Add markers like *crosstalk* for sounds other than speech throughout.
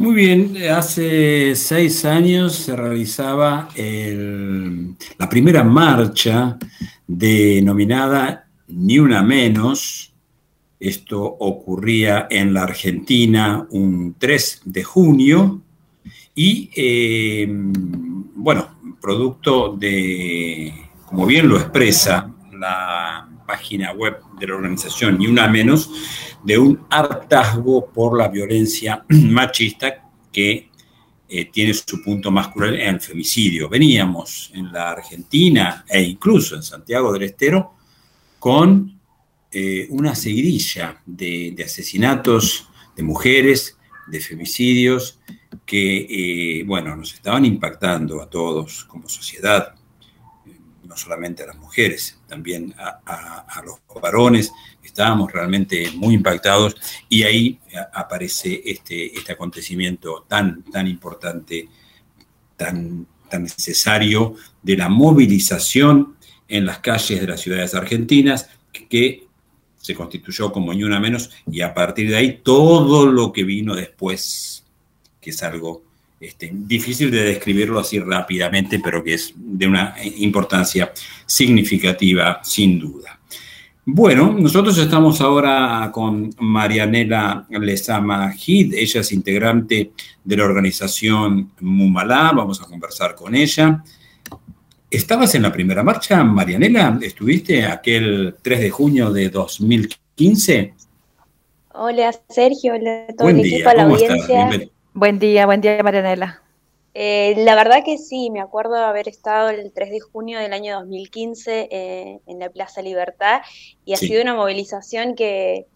Muy bien, hace seis años se realizaba la primera marcha denominada Ni una menos. Esto ocurría en la Argentina un 3 de junio y, eh, bueno, producto de, como bien lo expresa la página web de la organización Ni Una Menos, de un hartazgo por la violencia *clears throat* machista que eh, tiene su punto más cruel en el femicidio. Veníamos en la Argentina e incluso en Santiago del Estero con eh, una seguidilla de, asesinatos de mujeres, de femicidios, que, eh, bueno, nos estaban impactando a todos como sociedad, no solamente a las mujeres, también a, los varones, estábamos realmente muy impactados y ahí aparece este, este acontecimiento tan, tan importante, tan, tan necesario de la movilización en las calles de las ciudades argentinas que se constituyó como ni una menos y a partir de ahí todo lo que vino después, que es algo este, difícil de describirlo así rápidamente, pero que es de una importancia significativa, sin duda. Bueno, nosotros estamos ahora con Marianela Lezama Hid, ella es integrante de la organización Mumalá, vamos a conversar con ella. ¿Estabas en la primera marcha, Marianela? ¿Estuviste aquel 3 de junio de 2015? Hola Sergio, hola a todo el equipo, a la audiencia. Buen día, buen día, Marianela. Eh, la verdad que sí, me acuerdo haber estado el 3 de junio del año 2015 eh, en la Plaza Libertad y ha sido una movilización que,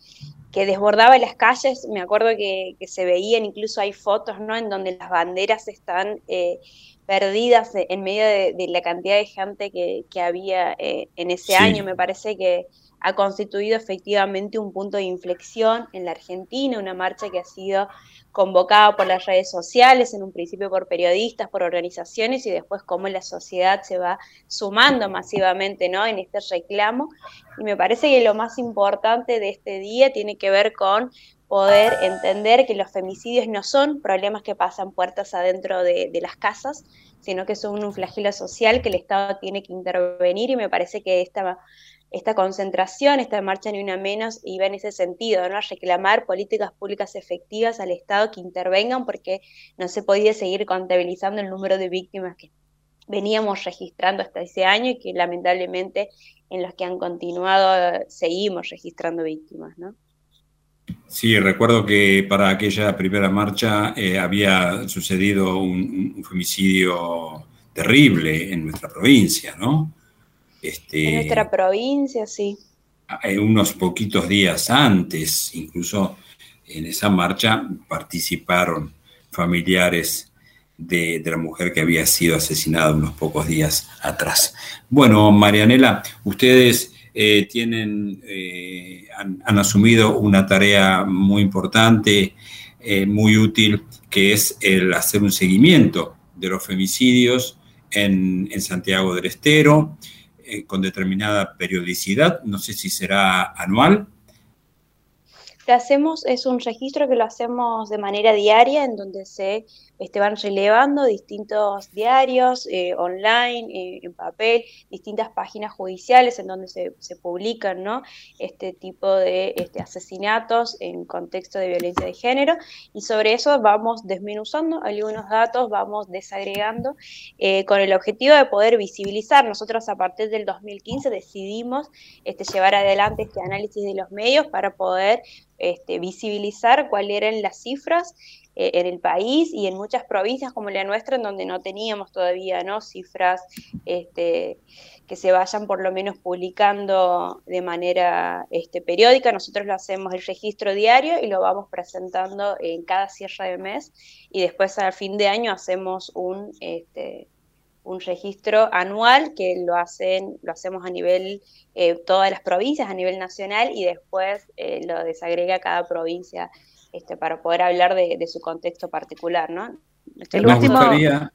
desbordaba las calles. Me acuerdo que, se veían, incluso hay fotos, ¿no? En donde las banderas están eh, perdidas en medio de, la cantidad de gente que, había en ese año. Me parece que ha constituido efectivamente un punto de inflexión en la Argentina, una marcha que ha sido convocada por las redes sociales, en un principio por periodistas, por organizaciones y después cómo la sociedad se va sumando masivamente ¿no? en este reclamo. Y me parece que lo más importante de este día tiene que ver con poder entender que los femicidios no son problemas que pasan puertas adentro de, de las casas, sino que son un flagelo social que el Estado tiene que intervenir y me parece que esta esta concentración, esta marcha ni una menos, iba en ese sentido, ¿no? A reclamar políticas públicas efectivas al Estado que intervengan porque no se podía seguir contabilizando el número de víctimas que veníamos registrando hasta ese año y que lamentablemente en los que han continuado seguimos registrando víctimas, ¿no? Sí, recuerdo que para aquella primera marcha eh, había sucedido un, un femicidio terrible en nuestra provincia, ¿no? Este, en nuestra provincia, sí. Unos poquitos días antes, incluso en esa marcha participaron familiares de, la mujer que había sido asesinada unos pocos días atrás. Bueno, Marianela, ustedes eh, tienen, eh, han, asumido una tarea muy importante, eh, muy útil, que es el hacer un seguimiento de los femicidios en, en Santiago del Estero. Eh, con determinada periodicidad, no sé si será anual. Lo hacemos, es un registro que lo hacemos de manera diaria, en donde se este, van relevando distintos diarios eh, online, eh, en papel, distintas páginas judiciales en donde se, publican ¿no? este tipo de este, asesinatos en contexto de violencia de género y sobre eso vamos desmenuzando algunos datos, vamos desagregando eh, con el objetivo de poder visibilizar. Nosotros a partir del 2015 decidimos este, llevar adelante este análisis de los medios para poder este, visibilizar cuáles eran las cifras eh, en el país y en muchas provincias como la nuestra, en donde no teníamos todavía cifras este, que se vayan por lo menos publicando de manera este, periódica. Nosotros lo hacemos el registro diario y lo vamos presentando en cada cierre de mes y después al fin de año hacemos un, este, un registro anual que lo hacen, lo hacemos a nivel eh, todas las provincias, a nivel nacional, y después eh, lo desagrega cada provincia este, para poder hablar de, su contexto particular, ¿no? Este, me, gustaría,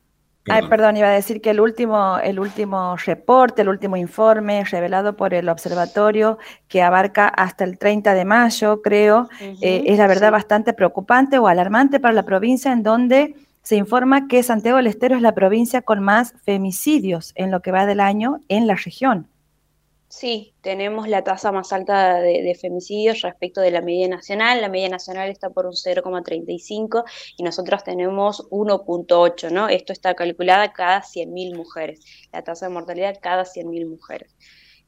Ay, perdón, iba a decir que el último, el último reporte, el último informe revelado por el observatorio que abarca hasta el 30 de mayo, creo, eh, es la verdad bastante preocupante o alarmante para la provincia en donde se informa que Santiago del Estero es la provincia con más femicidios en lo que va del año en la región. Sí, tenemos la tasa más alta de, femicidios respecto de la media nacional. La media nacional está por un 0,35 y nosotros tenemos 1,8, ¿no? Esto está calculada cada 100.000 mujeres, la tasa de mortalidad cada 100.000 mujeres.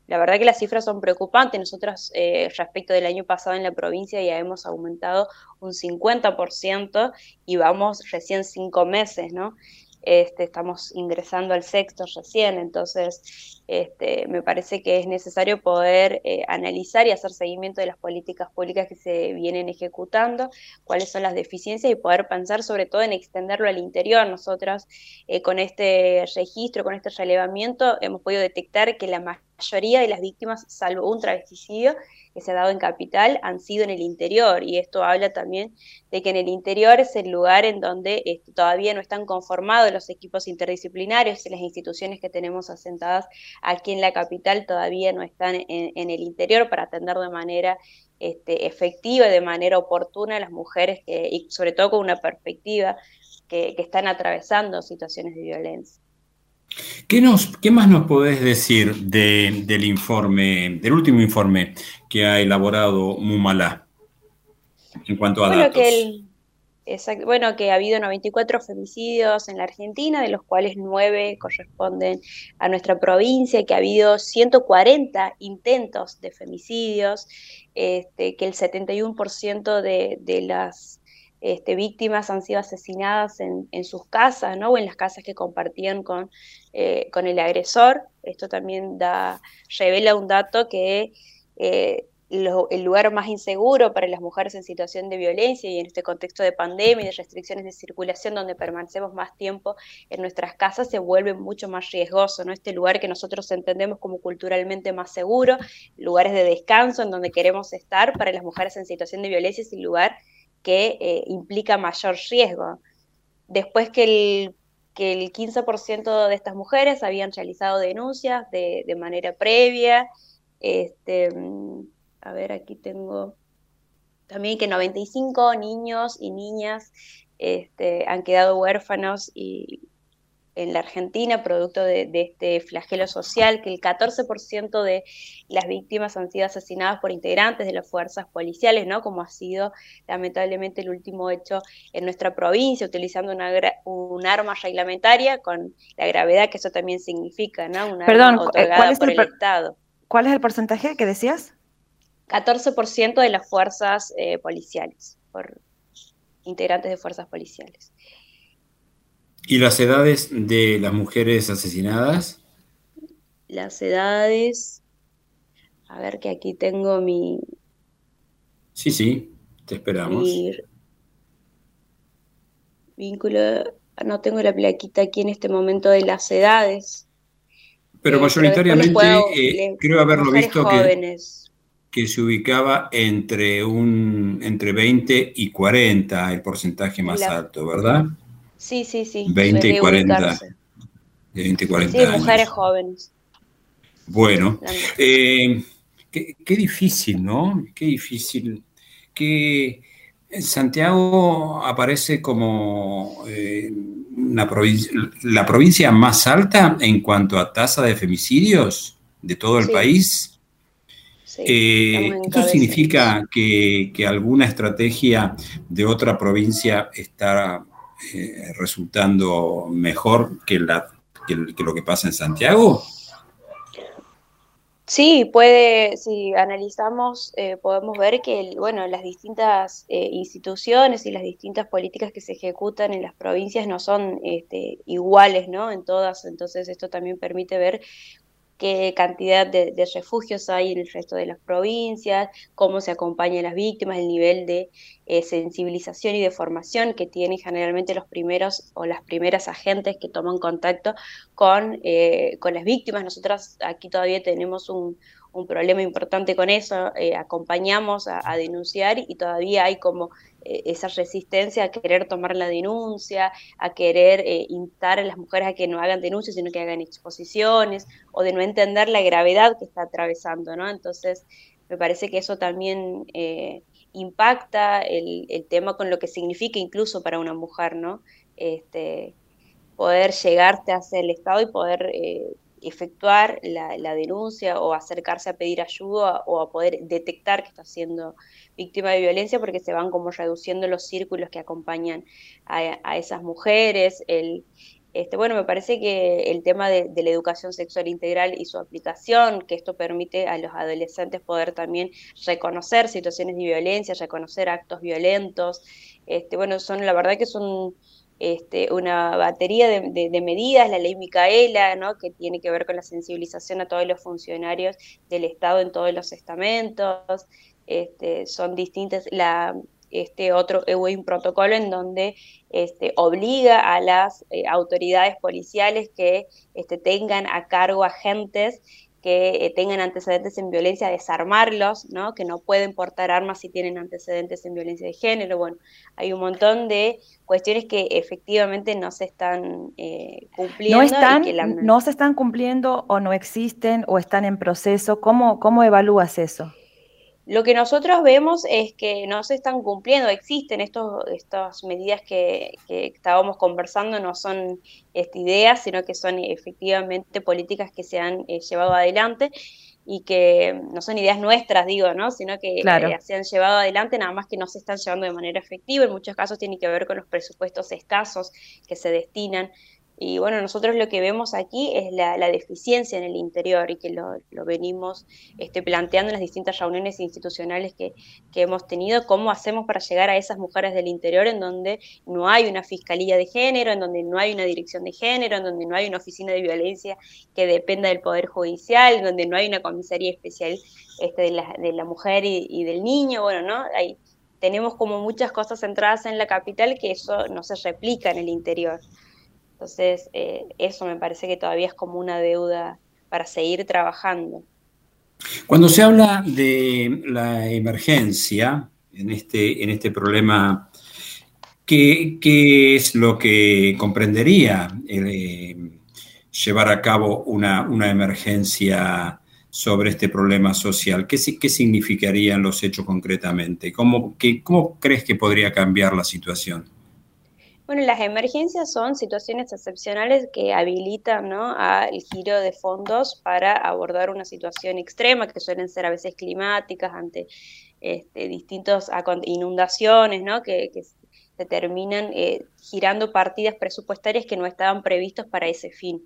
La verdad que las cifras son preocupantes. Nosotros eh, respecto del año pasado en la provincia ya hemos aumentado un 50% y vamos recién cinco meses, ¿no? Este, estamos ingresando al sexto recién, entonces este, me parece que es necesario poder eh, analizar y hacer seguimiento de las políticas públicas que se vienen ejecutando, cuáles son las deficiencias y poder pensar sobre todo en extenderlo al interior. Nosotros eh, con este registro, con este relevamiento, hemos podido detectar que la mayoría de las víctimas, salvo un travesticidio, que se ha dado en capital han sido en el interior y esto habla también de que en el interior es el lugar en donde este, todavía no están conformados los equipos interdisciplinarios y las instituciones que tenemos asentadas aquí en la capital todavía no están en, el interior para atender de manera este, efectiva y de manera oportuna a las mujeres que, y sobre todo con una perspectiva que están atravesando situaciones de violencia. ¿Qué, nos, ¿Qué más nos podés decir del informe, del último informe que ha elaborado Mumala en cuanto a bueno, datos? Que bueno, que ha habido 94 femicidios en la Argentina, de los cuales 9 corresponden a nuestra provincia, que ha habido 140 intentos de femicidios, este, que el 71% de, de las este, víctimas han sido asesinadas en, sus casas, ¿no? O en las casas que compartían con, eh, con el agresor. Esto también da, revela un dato que eh, el lugar más inseguro para las mujeres en situación de violencia y en este contexto de pandemia y de restricciones de circulación donde permanecemos más tiempo en nuestras casas se vuelve mucho más riesgoso, ¿no? Este lugar que nosotros entendemos como culturalmente más seguro, lugares de descanso en donde queremos estar para las mujeres en situación de violencia es el lugar que eh, implica mayor riesgo. Después que el, que el 15% de estas mujeres habían realizado denuncias de, manera previa, este, a ver, aquí tengo también que 95 niños y niñas este, han quedado huérfanos y, en la Argentina, producto de, este flagelo social, que el 14% de las víctimas han sido asesinadas por integrantes de las fuerzas policiales, ¿no? Como ha sido lamentablemente el último hecho en nuestra provincia, utilizando una, un arma reglamentaria con la gravedad que eso también significa, ¿no? Una Perdón, arma eh, ¿cuál es por el, Estado. ¿Cuál es el porcentaje que decías? 14% de las fuerzas eh, policiales, por integrantes de fuerzas policiales. ¿Y las edades de las mujeres asesinadas? Las edades. A ver que aquí tengo mi. Sí, sí, te esperamos. vínculo. No tengo la plaquita aquí en este momento de las edades. Pero eh, mayoritariamente eh, creo haberlo visto que, que, se ubicaba entre un entre 20 y 40 el porcentaje más alto, ¿verdad? Sí, sí, sí. 20 y 40. 20 y 40 sí, mujeres jóvenes. Bueno, eh, qué, difícil, ¿no? Qué difícil. Que Santiago aparece como eh, una provincia, la provincia más alta en cuanto a tasa de femicidios de todo el país. Eh, ¿Esto significa que, que, alguna estrategia de otra provincia está eh, resultando mejor que, la, que, lo que pasa en Santiago? Sí, puede, si analizamos, eh, podemos ver que bueno, las distintas eh, instituciones y las distintas políticas que se ejecutan en las provincias no son este, iguales, ¿no? En todas, entonces esto también permite ver qué cantidad de, refugios hay en el resto de las provincias, cómo se acompañan las víctimas, el nivel de eh, sensibilización y de formación que tienen generalmente los primeros o las primeras agentes que toman contacto con, eh, con las víctimas. Nosotros aquí todavía tenemos un, problema importante con eso, eh, acompañamos a, denunciar y todavía hay como esa resistencia a querer tomar la denuncia, a querer eh, instar a las mujeres a que no hagan denuncias, sino que hagan exposiciones, o de no entender la gravedad que está atravesando, ¿no? Entonces, me parece que eso también eh, impacta el, tema con lo que significa incluso para una mujer, ¿no? Este, poder llegarte hacia el Estado y poder efectuar la, denuncia o acercarse a pedir ayuda o a poder detectar que está siendo víctima de violencia porque se van como reduciendo los círculos que acompañan a, esas mujeres. El, este, bueno, me parece que el tema de, la educación sexual integral y su aplicación, que esto permite a los adolescentes poder también reconocer situaciones de violencia, reconocer actos violentos, este, bueno, son la verdad que son este, una batería de, medidas, la ley Micaela, ¿no? que tiene que ver con la sensibilización a todos los funcionarios del Estado en todos los estamentos, este, son distintas, la, este otro un protocolo en donde este, obliga a las eh, autoridades policiales que este, tengan a cargo agentes que eh, tengan antecedentes en violencia, desarmarlos, ¿no? que no pueden portar armas si tienen antecedentes en violencia de género. Bueno, hay un montón de cuestiones que efectivamente no se están eh, cumpliendo. No, están, no se están cumpliendo o no existen o están en proceso. ¿Cómo, cómo evalúas eso? Lo que nosotros vemos es que no se están cumpliendo, existen estos, estas medidas que, estábamos conversando, no son este, ideas, sino que son efectivamente políticas que se han eh, llevado adelante y que no son ideas nuestras, digo, ¿no? Sino que eh, se han llevado adelante, nada más que no se están llevando de manera efectiva. En muchos casos tiene que ver con los presupuestos escasos que se destinan y bueno, nosotros lo que vemos aquí es la, deficiencia en el interior y que lo, venimos este, planteando en las distintas reuniones institucionales que, hemos tenido, cómo hacemos para llegar a esas mujeres del interior en donde no hay una fiscalía de género, en donde no hay una dirección de género, en donde no hay una oficina de violencia que dependa del Poder Judicial, en donde no hay una comisaría especial este, de, la, de la mujer y, del niño, bueno, ¿no? Hay, tenemos como muchas cosas centradas en la capital que eso no se replica en el interior. Entonces, eh, eso me parece que todavía es como una deuda para seguir trabajando. Cuando se habla de la emergencia en este, en este problema, ¿qué, es lo que comprendería eh, llevar a cabo una, emergencia sobre este problema social? ¿Qué, ¿Qué, significarían los hechos concretamente? ¿Cómo, ¿Cómo crees que podría cambiar la situación? Bueno, las emergencias son situaciones excepcionales que habilitan ¿no? al giro de fondos para abordar una situación extrema, que suelen ser a veces climáticas, ante este, distintas inundaciones, ¿no? que, se terminan eh, girando partidas presupuestarias que no estaban previstos para ese fin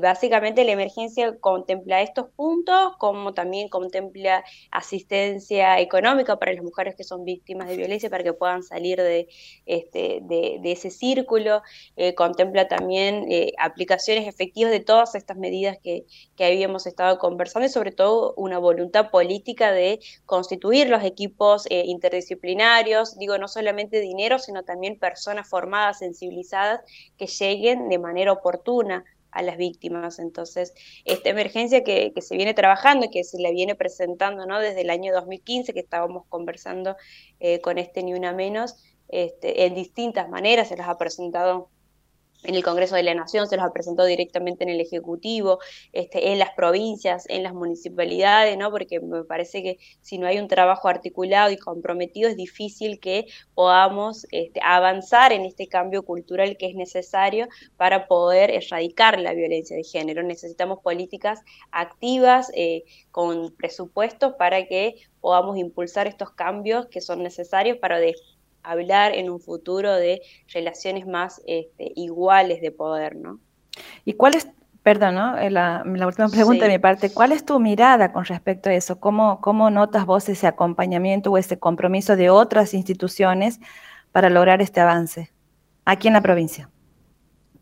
básicamente la emergencia contempla estos puntos, como también contempla asistencia económica para las mujeres que son víctimas de violencia para que puedan salir de, este, de, ese círculo, eh, contempla también eh, aplicaciones efectivas de todas estas medidas que, que habíamos estado conversando y sobre todo una voluntad política de constituir los equipos eh, interdisciplinarios, digo, no solamente dinero, sino también personas formadas, sensibilizadas, que lleguen de manera oportuna a las víctimas. Entonces, esta emergencia que, se viene trabajando, que se le viene presentando ¿no? desde el año 2015, que estábamos conversando eh, con este Ni Una Menos, este, en distintas maneras se las ha presentado en el Congreso de la Nación, se los ha presentado directamente en el Ejecutivo, este, en las provincias, en las municipalidades, ¿no? porque me parece que si no hay un trabajo articulado y comprometido es difícil que podamos este, avanzar en este cambio cultural que es necesario para poder erradicar la violencia de género. Necesitamos políticas activas eh, con presupuestos para que podamos impulsar estos cambios que son necesarios para hablar en un futuro de relaciones más este, iguales de poder, ¿no? ¿Y cuál es, perdón, ¿no? Eh, la, última pregunta de mi parte, ¿cuál es tu mirada con respecto a eso? ¿Cómo, ¿Cómo notas vos ese acompañamiento o ese compromiso de otras instituciones para lograr este avance aquí en la provincia?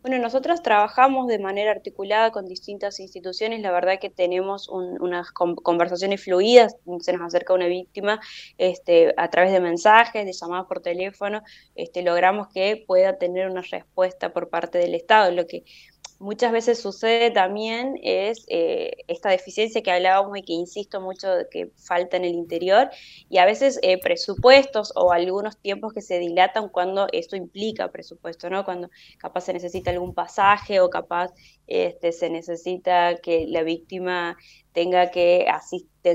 Bueno, nosotros trabajamos de manera articulada con distintas instituciones, la verdad que tenemos unas conversaciones fluidas, se nos acerca una víctima este, a través de mensajes, de llamadas por teléfono, este, logramos que pueda tener una respuesta por parte del Estado, lo que muchas veces sucede también es eh, esta deficiencia que hablábamos y que insisto mucho que falta en el interior y a veces eh, presupuestos o algunos tiempos que se dilatan cuando esto implica presupuesto, ¿no? Cuando capaz se necesita algún pasaje o capaz este, se necesita que la víctima tenga que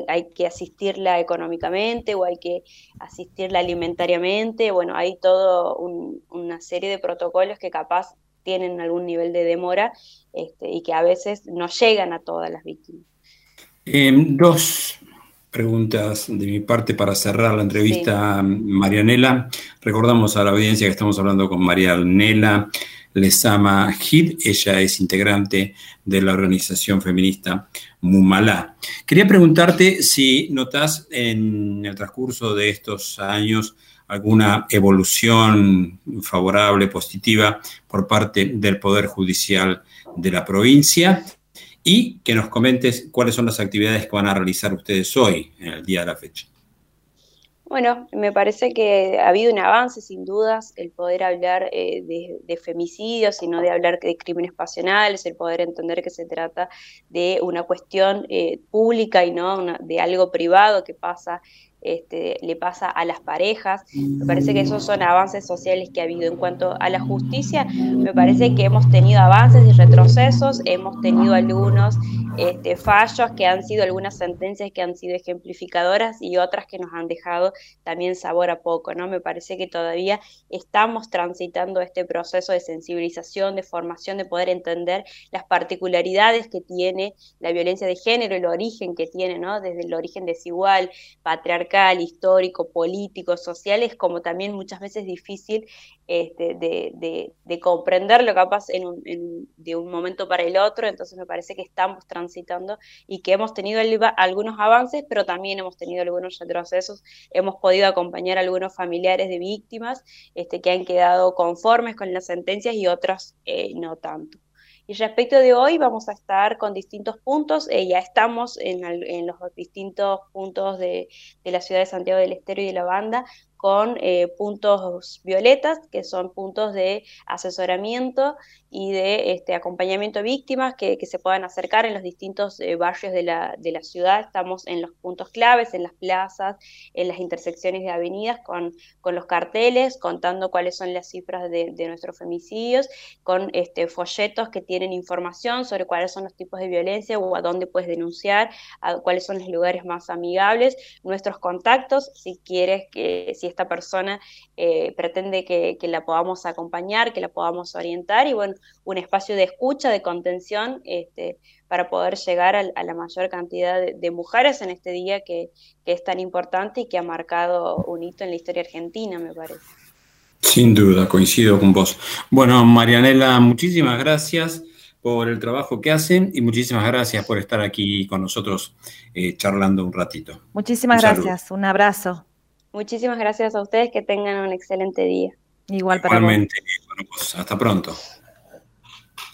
hay que asistirla económicamente o hay que asistirla alimentariamente, bueno, hay todo una serie de protocolos que capaz tienen algún nivel de demora este, y que a veces no llegan a todas las víctimas. Em, dos preguntas de mi parte para cerrar la entrevista, Marianela. Recordamos a la audiencia que estamos hablando con Marianela Lesama Hid. Ella es integrante de la organización feminista Mumalá. Quería preguntarte si notas en el transcurso de estos años alguna evolución favorable, positiva por parte del Poder Judicial de la provincia y que nos comentes cuáles son las actividades que van a realizar ustedes hoy, en el día de la fecha. Bueno, me parece que ha habido un avance, sin dudas, el poder hablar eh, de, femicidios, sino de hablar de crímenes pasionales, el poder entender que se trata de una cuestión eh, pública y no de algo privado que pasa este, le pasa a las parejas. Me parece que esos son avances sociales que ha habido. En cuanto a la justicia, me parece que hemos tenido avances y retrocesos, hemos tenido algunos este, fallos que han sido algunas sentencias que han sido ejemplificadoras y otras que nos han dejado también sabor a poco. ¿no? Me parece que todavía estamos transitando este proceso de sensibilización, de formación, de poder entender las particularidades que tiene la violencia de género, el origen que tiene, ¿no? desde el origen desigual, patriarcal histórico, político, social, es como también muchas veces difícil este, de, de, comprenderlo capaz de un momento para el otro, entonces me parece que estamos transitando y que hemos tenido algunos avances, pero también hemos tenido algunos retrocesos, hemos podido acompañar a algunos familiares de víctimas este, que han quedado conformes con las sentencias y otros eh, no tanto. Y respecto de hoy, vamos a estar con distintos puntos. Eh, ya estamos en, los distintos puntos de, de, la ciudad de Santiago del Estero y de la Banda con eh, puntos violetas, que son puntos de asesoramiento y de este, acompañamiento a víctimas que, se puedan acercar en los distintos eh, barrios de la, de la, ciudad. Estamos en los puntos claves, en las plazas, en las intersecciones de avenidas, con, con los carteles, contando cuáles son las cifras de, nuestros femicidios, con este, folletos que tienen información sobre cuáles son los tipos de violencia o a dónde puedes denunciar, cuáles son los lugares más amigables, nuestros contactos, si quieres que, si esta persona eh, pretende que, que la podamos acompañar, que la podamos orientar y bueno, un espacio de escucha, de contención, este, para poder llegar a, la mayor cantidad de, mujeres en este día que, es tan importante y que ha marcado un hito en la historia argentina, me parece. Sin duda, coincido con vos. Bueno, Marianela, muchísimas gracias por el trabajo que hacen y muchísimas gracias por estar aquí con nosotros eh, charlando un ratito. Muchísimas gracias, un abrazo. Muchísimas gracias a ustedes, que tengan un excelente día. Igual para Igualmente, Bueno, pues, hasta pronto.